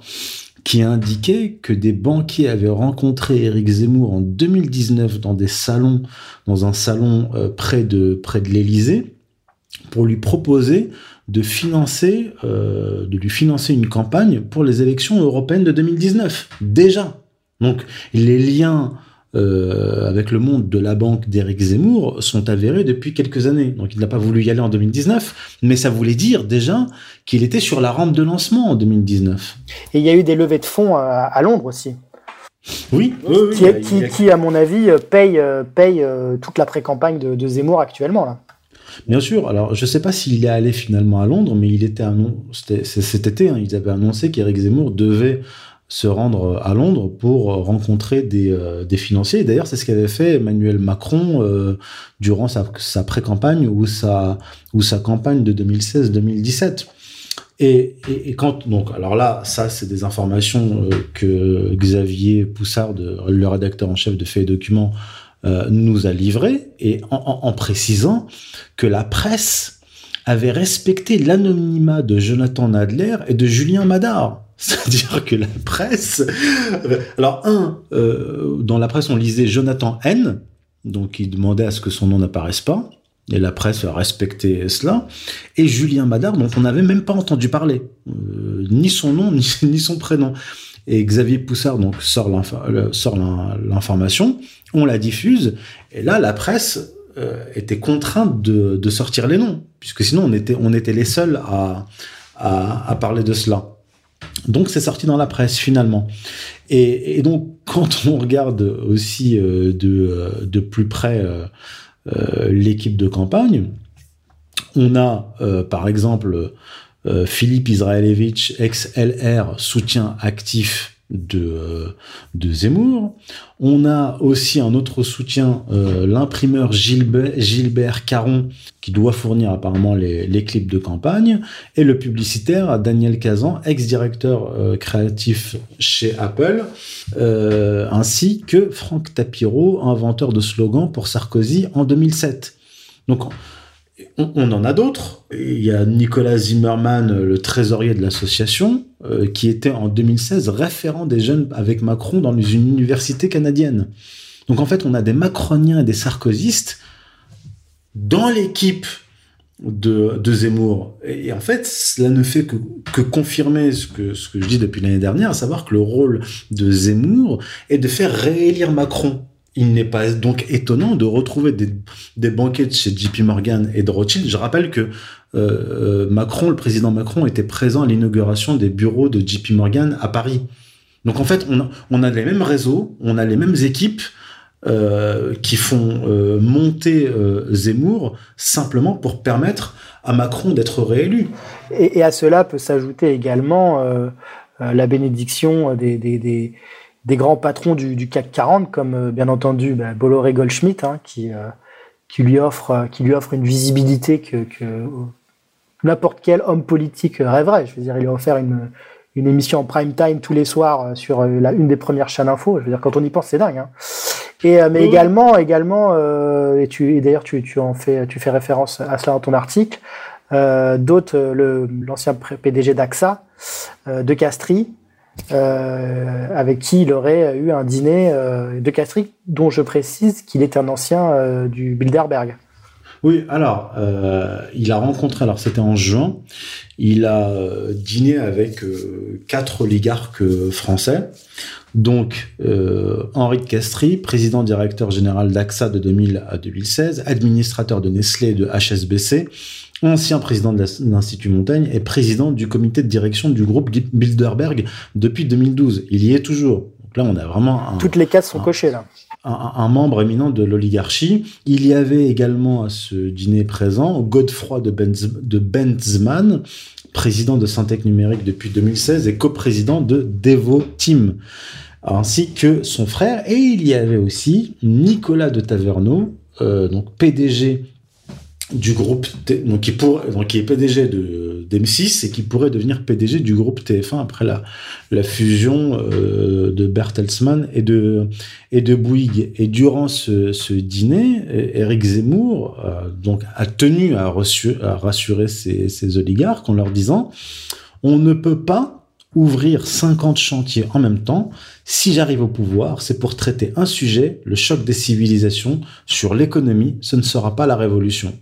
S4: qui indiquait que des banquiers avaient rencontré Éric Zemmour en 2019 dans des salons, dans un salon euh, près de près l'Élysée, pour lui proposer de financer, euh, de lui financer une campagne pour les élections européennes de 2019. Déjà. Donc les liens euh, avec le monde de la banque d'Éric Zemmour sont avérés depuis quelques années. Donc il n'a pas voulu y aller en 2019, mais ça voulait dire déjà qu'il était sur la rampe de lancement en 2019.
S3: Et il y a eu des levées de fonds à, à Londres aussi.
S4: Oui, oui, oui,
S3: qui,
S4: a- a-
S3: à mon avis, euh, paye, euh, paye toute la pré-campagne de, de Zemmour actuellement. Là.
S4: Bien sûr. Alors, je sais pas s'il est allé finalement à Londres, mais il était annon- c'était cet été, hein, ils avaient annoncé qu'Éric Zemmour devait se rendre à Londres pour rencontrer des, euh, des financiers. D'ailleurs, c'est ce qu'avait fait Emmanuel Macron euh, durant sa, sa pré-campagne ou sa, ou sa campagne de 2016-2017. Et, et, et quand donc alors là ça c'est des informations euh, que Xavier Poussard le rédacteur en chef de Faits et Documents euh, nous a livrées et en, en- en précisant que la presse avait respecté l'anonymat de Jonathan Nadler et de Julien Madar. C'est-à-dire que la presse... Alors, un, euh, dans la presse, on lisait Jonathan N, donc il demandait à ce que son nom n'apparaisse pas, et la presse a respecté cela, et Julien Madar, dont on n'avait même pas entendu parler, euh, ni son nom, ni, son prénom. Et Xavier Poussard donc sort l'information, on la diffuse, et là, la presse euh, était contrainte de, sortir les noms, puisque sinon on était, on était les seuls à parler de cela. Donc c'est sorti dans la presse finalement. Et, et donc quand on regarde aussi euh, de, euh, de plus près euh, euh, l'équipe de campagne, on a euh, par exemple Philippe Israelevich, ex-LR, soutien actif de, euh, de Zemmour. On a aussi un autre soutien, euh, l'imprimeur Gilbert, Caron, qui doit fournir apparemment les, clips de campagne, et le publicitaire Daniel Kazan, ex-directeur euh, créatif chez Apple, ainsi que Franck Tapiro, inventeur de slogans pour Sarkozy en 2007. Donc, on, en a d'autres. Il y a Nicolas Zimmerman, le trésorier de l'association, euh, qui était en 2016 référent des jeunes avec Macron dans une université canadienne. Donc en fait, on a des macroniens et des sarkozystes dans l'équipe de, de Zemmour. Et en fait, cela ne fait que, que confirmer ce que, ce que je dis depuis l'année dernière, à savoir que le rôle de Zemmour est de faire réélire Macron. Il n'est pas donc étonnant de retrouver des, des banquets chez JP Morgan et de Rothschild. Je rappelle que euh, Macron, le président Macron, était présent à l'inauguration des bureaux de JP Morgan à Paris. Donc en fait, on a, les mêmes réseaux, on a les mêmes équipes euh, qui font euh, monter euh, Zemmour simplement pour permettre à Macron d'être réélu.
S3: Et, et à cela peut s'ajouter également euh, euh, la bénédiction des, des, des, des grands patrons du, du, CAC 40, comme euh, bien entendu bah, Bolloré Goldschmidt, hein, qui, euh, qui, lui offre, qui lui offre une visibilité que, que n'importe quel homme politique rêverait. Je veux dire, il lui a offert une, une émission en prime time tous les soirs sur la, une des premières chaînes info. Je veux dire, quand on y pense, c'est dingue. Hein. Et, mais oui. également, également, euh, et, tu, et d'ailleurs, tu, tu en fais, tu fais référence à cela dans ton article. Euh, d'autres, l'ancien PDG d'AXA, euh, de Castries, euh, avec qui il aurait eu un dîner euh, de Castries, dont je précise qu'il est un ancien euh, du Bilderberg.
S4: Oui, alors, il a rencontré, alors c'était en juin, il a dîné avec quatre oligarques français, donc Henri de Castries, président directeur général d'AXA de 2000 à 2016, administrateur de Nestlé et de HSBC, ancien président de l'Institut Montaigne et président du comité de direction du groupe Bilderberg depuis 2012. Il y est toujours. Donc là, on a vraiment un,
S3: toutes les cases sont un, cochées là.
S4: Un, un, membre éminent de l'oligarchie. Il y avait également à ce dîner présent Godefroy de, Benz, de Benzman, président de Syntec Numérique depuis 2016 et coprésident de Devo Team. ainsi que son frère. Et il y avait aussi Nicolas de Taverneau, euh, donc PDG du groupe, donc qui, pour, donc qui est PDG de d'M6 et qui pourrait devenir PDG du groupe TF1 après la, la fusion euh, de Bertelsmann et de, et de Bouygues. Et durant ce, ce dîner, Éric Zemmour euh, donc, a tenu à, reçu, à rassurer ces, ces oligarques en leur disant on ne peut pas ouvrir 50 chantiers en même temps. Si j'arrive au pouvoir, c'est pour traiter un sujet, le choc des civilisations, sur l'économie. Ce ne sera pas la révolution.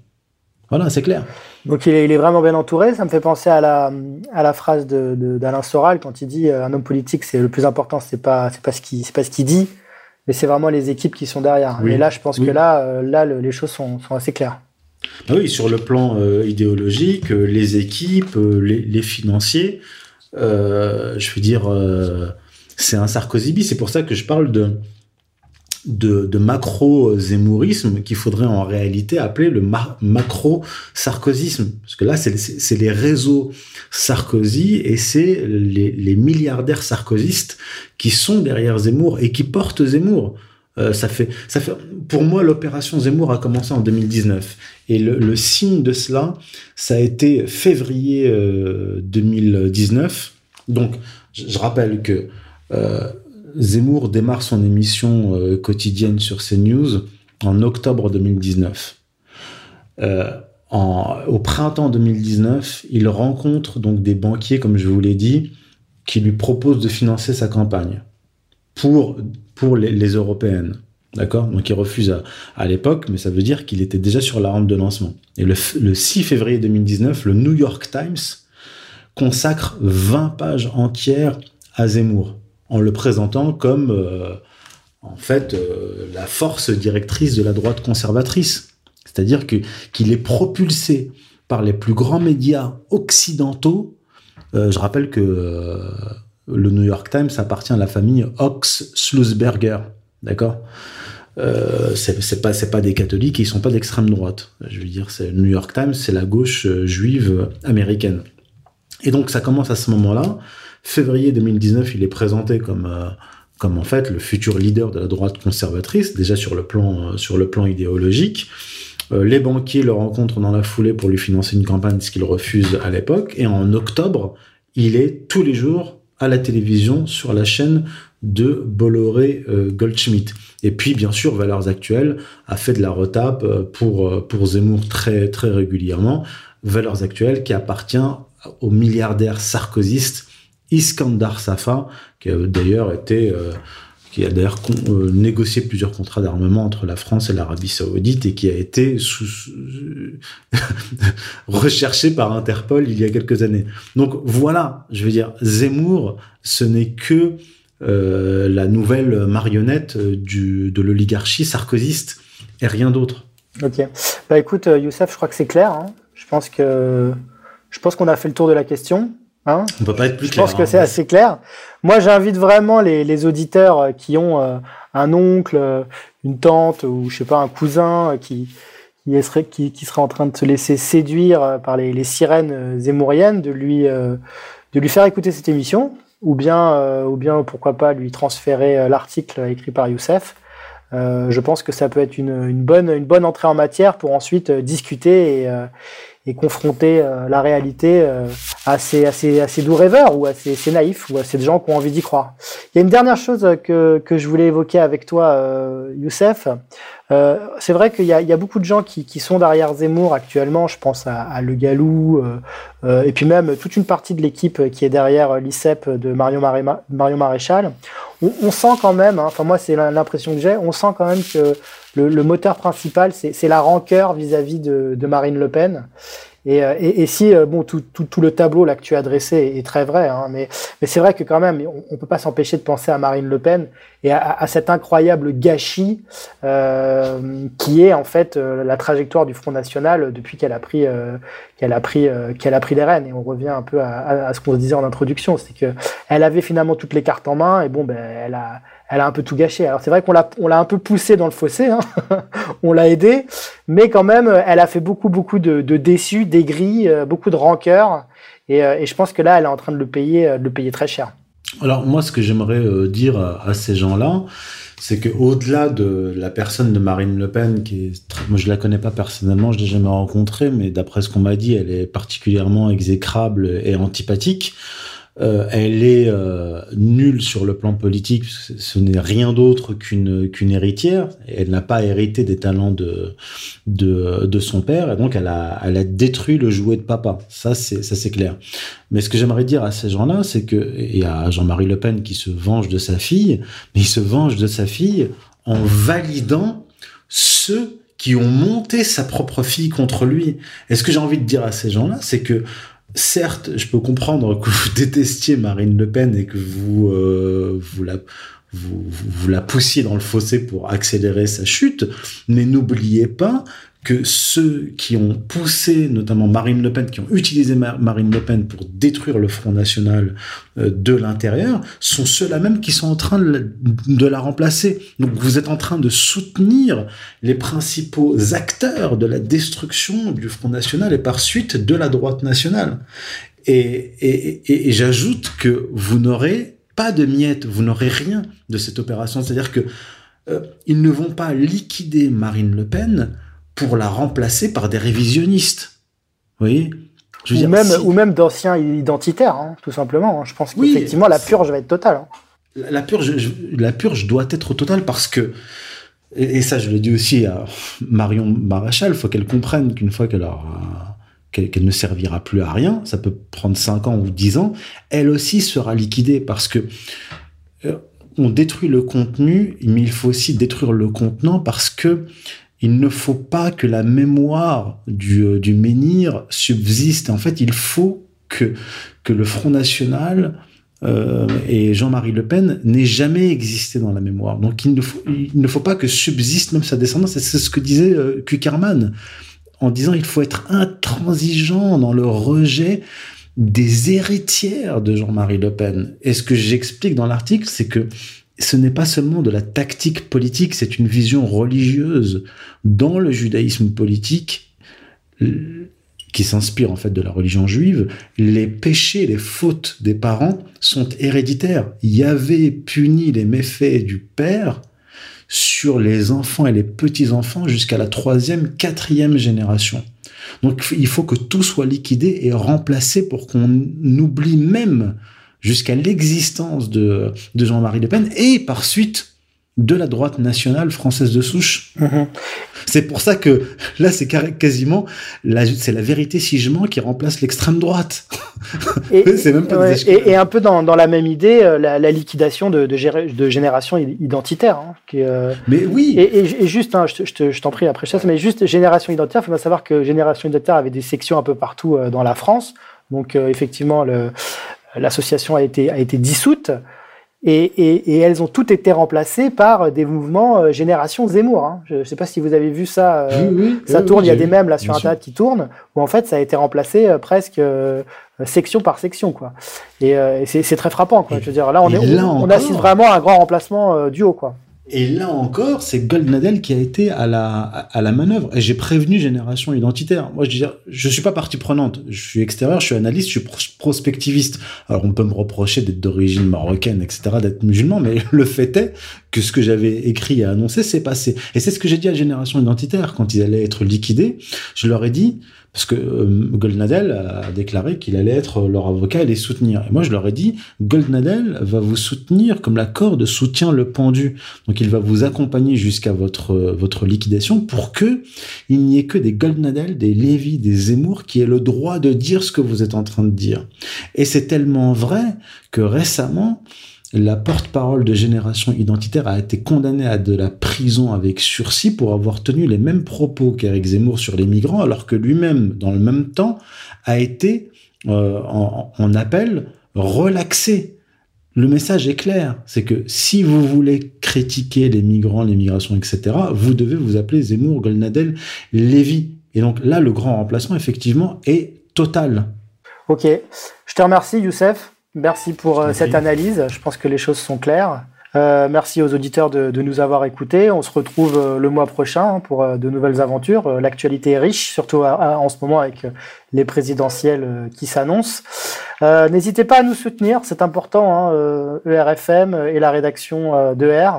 S4: Voilà, c'est clair.
S3: Donc il est, il est, vraiment bien entouré. Ça me fait penser à la, à la phrase d'Alain de, de, Soral quand il dit euh, un homme politique, c'est le plus important, c'est pas c'est pas ce qui c'est pas ce qu'il dit, mais c'est vraiment les équipes qui sont derrière. Oui. Et là, je pense oui. que là, euh, là, le, les choses sont, sont assez claires.
S4: Ah oui, sur le plan euh, idéologique, les équipes, les, les, financiers, je veux dire, c'est un Sarkozy. C'est pour ça que je parle de de, macro-zémourisme qu'il faudrait en réalité appeler le macro-sarkozisme. Parce que là, c'est les réseaux Sarkozy et c'est les, milliardaires sarkozystes qui sont derrière Zemmour et qui portent Zemmour. Euh, ça fait, ça fait, pour moi, l'opération Zemmour a commencé en 2019. Et le, signe de cela, ça a été février euh, 2019. Donc, je, je rappelle que euh, Zemmour démarre son émission euh, quotidienne sur CNews en octobre 2019. Euh, au printemps 2019, il rencontre donc des banquiers, comme je vous l'ai dit, qui lui proposent de financer sa campagne pour, pour les, les européennes. D'accord? Donc il refuse à, à l'époque, mais ça veut dire qu'il était déjà sur la rampe de lancement. Et le, le 6 février 2019, le New York Times consacre 20 pages entières à Zemmour en le présentant comme euh, en fait euh, la force directrice de la droite conservatrice. C'est-à-dire que qu'il est propulsé par les plus grands médias occidentaux. Euh, je rappelle que le New York Times appartient à la famille Ox-Schlussberger, d'accord? Euh, c'est pas c'est pas des catholiques, ils sont pas d'extrême droite. Je veux dire, c'est New York Times, c'est la gauche juive américaine. Et donc ça commence à ce moment-là février 2019, il est présenté comme euh, comme en fait le futur leader de la droite conservatrice, déjà sur le plan euh, sur le plan idéologique. Euh, les banquiers le rencontrent dans la foulée pour lui financer une campagne, ce qu'il refuse à l'époque. Et en octobre, il est tous les jours à la télévision sur la chaîne de Bolloré euh, Goldschmidt. Et puis, bien sûr, Valeurs Actuelles a fait de la retape pour, pour Zemmour très, très régulièrement. Valeurs Actuelles qui appartient au milliardaire sarkozyste Iskandar Safa, qui a d'ailleurs été euh, qui a d'ailleurs euh, négocié plusieurs contrats d'armement entre la France et l'Arabie Saoudite et qui a été recherché par Interpol il y a quelques années. Donc voilà, je veux dire, Zemmour, ce n'est que euh, la nouvelle marionnette de l'oligarchie sarkozyste et rien d'autre.
S3: Ok. Bah écoute, Youssef, je crois que c'est clair. Hein. Je pense que je pense qu'on a fait le tour de la question.
S4: Hein On peut pas être plus
S3: Je
S4: clair,
S3: pense que
S4: hein.
S3: c'est assez clair. Moi, j'invite vraiment les, les, auditeurs euh, qui ont euh, un oncle, euh, une tante ou je sais pas un cousin qui qui serait qui, qui serait en train de se laisser séduire par les, les sirènes zémouriennes, de lui de lui faire écouter cette émission, ou bien ou bien pourquoi pas lui transférer l'article écrit par Youssef. Je pense que ça peut être une, une, bonne, une bonne entrée en matière pour ensuite discuter et, et confronter la réalité à, ces, à, doux rêveurs ou à ces, ces naïfs ou à ces gens qui ont envie d'y croire. Il y a une dernière chose que, que je voulais évoquer avec toi, euh, Youssef. Euh, c'est vrai qu'il y, y, a beaucoup de gens qui, qui, sont derrière Zemmour actuellement. Je pense à, à Le Gallou euh, euh, et puis même toute une partie de l'équipe qui est derrière l'ICEP de Marion Maréchal. On, on, sent quand même, hein, enfin moi c'est l'impression que j'ai, on sent quand même que le, le moteur principal c'est la rancœur vis-à-vis -vis de, de, Marine Le Pen. Et, et, et, si bon tout, tout, tout, le tableau là que tu as dressé est très vrai, hein, mais, mais c'est vrai que quand même on, on peut pas s'empêcher de penser à Marine Le Pen et à, à cet incroyable gâchis euh, qui est en fait euh, la trajectoire du Front National depuis qu'elle a pris euh, qu'elle a pris qu'elle a pris les rênes. Et on revient un peu à, à ce qu'on se disait en introduction, c'est que elle avait finalement toutes les cartes en main et bon ben elle a elle a un peu tout gâché. Alors c'est vrai qu'on l'a, on l'a un peu poussé dans le fossé, hein on l'a aidé, mais quand même, elle a fait beaucoup, beaucoup de, déçus, d'aigris, beaucoup de rancœur, et, et, je pense que là, elle est en train de le payer, de le payer très cher.
S4: Alors moi, ce que j'aimerais euh, dire à, à ces gens-là, c'est que au-delà de la personne de Marine Le Pen, qui est, très- moi je la connais pas personnellement, je l'ai jamais rencontrée, mais d'après ce qu'on m'a dit, elle est particulièrement exécrable et antipathique. Euh, elle est euh, nulle sur le plan politique. Ce, n'est rien d'autre qu'une qu'une héritière. Elle n'a pas hérité des talents de de, de son père, et donc elle a elle a détruit le jouet de papa. Ça c'est ça c'est clair. Mais ce que j'aimerais dire à ces gens-là, c'est que et à Jean-Marie Le Pen qui se venge de sa fille, mais il se venge de sa fille en validant ceux qui ont monté sa propre fille contre lui. Et ce que j'ai envie de dire à ces gens-là, c'est que certes, je peux comprendre que vous détestiez Marine Le Pen et que vous euh, vous la vous, la poussiez dans le fossé pour accélérer sa chute, mais n'oubliez pas que ceux qui ont poussé, notamment Marine Le Pen, qui ont utilisé Mar- Marine Le Pen pour détruire le Front National euh, de l'intérieur, sont ceux-là même qui sont en train de la, remplacer. Donc vous êtes en train de soutenir les principaux acteurs de la destruction du Front National et par suite de la droite nationale. Et j'ajoute que vous n'aurez pas de miettes, vous n'aurez rien de cette opération. C'est-à-dire que euh, ils ne vont pas liquider Marine Le Pen pour la remplacer par des révisionnistes. Vous voyez? Je veux
S3: Ou
S4: dire,
S3: même,
S4: si-
S3: ou même d'anciens identitaires, hein, tout simplement. hein. Je pense
S4: Oui,
S3: qu'effectivement, la
S4: c'est-
S3: purge va être totale. hein.
S4: la la purge, je- la purge doit être totale parce que, et, et ça je le dis aussi à Marion Maréchal, il faut qu'elle comprenne qu'une fois qu'elle aura- qu'elle qu'elle ne servira plus à rien, ça peut prendre 5 ans ou 10 ans, elle aussi sera liquidée parce que euh, on détruit le contenu, mais il faut aussi détruire le contenant parce que il ne faut pas que la mémoire du, euh, du menhir subsiste. En fait, il faut que, que le Front National euh, et Jean-Marie Le Pen n'aient jamais existé dans la mémoire. Donc il ne faut, il ne faut pas que subsiste même sa descendance. C'est ce que disait euh, en disant il faut être intransigeant dans le rejet des héritières de Jean-Marie Le Pen. Et ce que j'explique dans l'article, c'est que ce n'est pas seulement de la tactique politique, c'est une vision religieuse dans le judaïsme politique euh, qui s'inspire en fait de la religion juive. Les péchés, les fautes des parents sont héréditaires. Yahvé punit les méfaits du père sur les enfants et les petits-enfants jusqu'à la troisième, quatrième génération. Donc il faut que tout soit liquidé et remplacé pour qu'on oublie même jusqu'à l'existence de, de Jean-Marie Le Pen et par suite de la droite nationale française de souche.
S3: Mhm.
S4: C'est pour ça que là, c'est quasiment la, c'est la vérité si je mens qui remplace l'extrême droite.
S3: Et,
S4: C'est même pas
S3: ouais, et, et un peu dans, dans la même idée, euh, la, la liquidation de, de, géré- de génération identitaire. hein, qui euh,
S4: Mais oui,
S3: et, juste, hein, je te- je te- je t'en prie après ça, mais juste génération identitaire, il faut bien savoir que génération identitaire avait des sections un peu partout euh, dans la France. Donc euh, effectivement, le- l'association a été, a été dissoute. Et, et- et elles ont toutes été remplacées par des mouvements euh, Génération Zemmour. hein. Je ne sais pas si vous avez vu ça. euh,
S4: Oui, oui,
S3: ça
S4: oui,
S3: tourne, il y a des mèmes là sur. Internet qui tournent, où en fait ça a été remplacé euh, presque section par section. Quoi. Et, et c'est très frappant. Quoi. Je veux dire, là, on, est, on, assiste vraiment à un grand remplacement du haut. Quoi.
S4: Et là encore, c'est Goldnadel qui a été à la, à la manœuvre. Et j'ai prévenu Génération Identitaire. Moi, je dis, je suis pas partie prenante. Je suis extérieur, je suis analyste, je suis pros- prospectiviste. Alors, on peut me reprocher d'être d'origine marocaine, etc., d'être musulman, mais le fait est que ce que j'avais écrit et annoncé s'est passé. Et c'est ce que j'ai dit à Génération Identitaire quand ils allaient être liquidés. Je leur ai dit, parce que euh, Goldnadel a déclaré qu'il allait être leur avocat et les soutenir. Et moi, je leur ai dit, Goldnadel va vous soutenir comme la corde soutient le pendu. Donc il va vous accompagner jusqu'à votre euh, votre liquidation pour que il n'y ait que des Goldnadel, des Lévy, des Zemmour qui aient le droit de dire ce que vous êtes en train de dire. Et c'est tellement vrai que récemment la porte-parole de Génération Identitaire a été condamnée à de la prison avec sursis pour avoir tenu les mêmes propos qu'Éric Zemmour sur les migrants, alors que lui-même, dans le même temps, a été euh, en, appel relaxé. Le message est clair, c'est que si vous voulez critiquer les migrants, l'immigration, etc., vous devez vous appeler Zemmour, Golnadel, Lévy. Et donc là, le grand remplacement, effectivement, est total.
S3: Ok. Je te remercie, Youssef. Merci pour euh, cette analyse. Je pense que les choses sont claires. Euh, merci aux auditeurs de, de, nous avoir écoutés. On se retrouve euh, le mois prochain pour euh, de nouvelles aventures. L'actualité est riche, surtout à, à, en ce moment avec les présidentielles qui s'annoncent. N'hésitez pas à nous soutenir, c'est important. Hein, ERFM et la rédaction d'ER.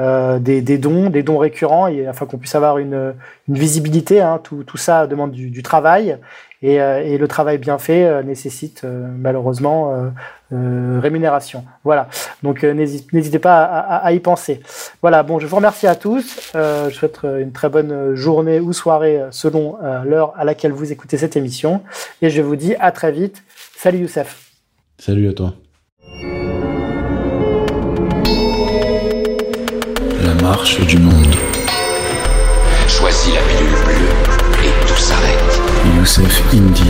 S3: Euh, des, des, dons, des dons récurrents, et, afin qu'on puisse avoir une, une visibilité. Hein, tout, tout, ça demande du, du travail, et, euh, et, le travail bien fait euh, nécessite malheureusement rémunération. Voilà, donc n'hésitez pas à, à, y penser. Voilà, bon, je vous remercie à tous. je souhaite une très bonne journée ou soirée selon l'heure à laquelle vous écoutez cette émission, et je vous dis à très vite. Salut Youssef.
S4: Salut à toi.
S1: marche du monde. Youssef Indy.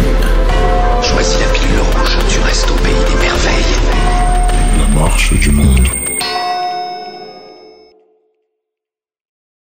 S2: Choisis la pilule rouge, tu restes au pays des merveilles.
S1: La marche du monde.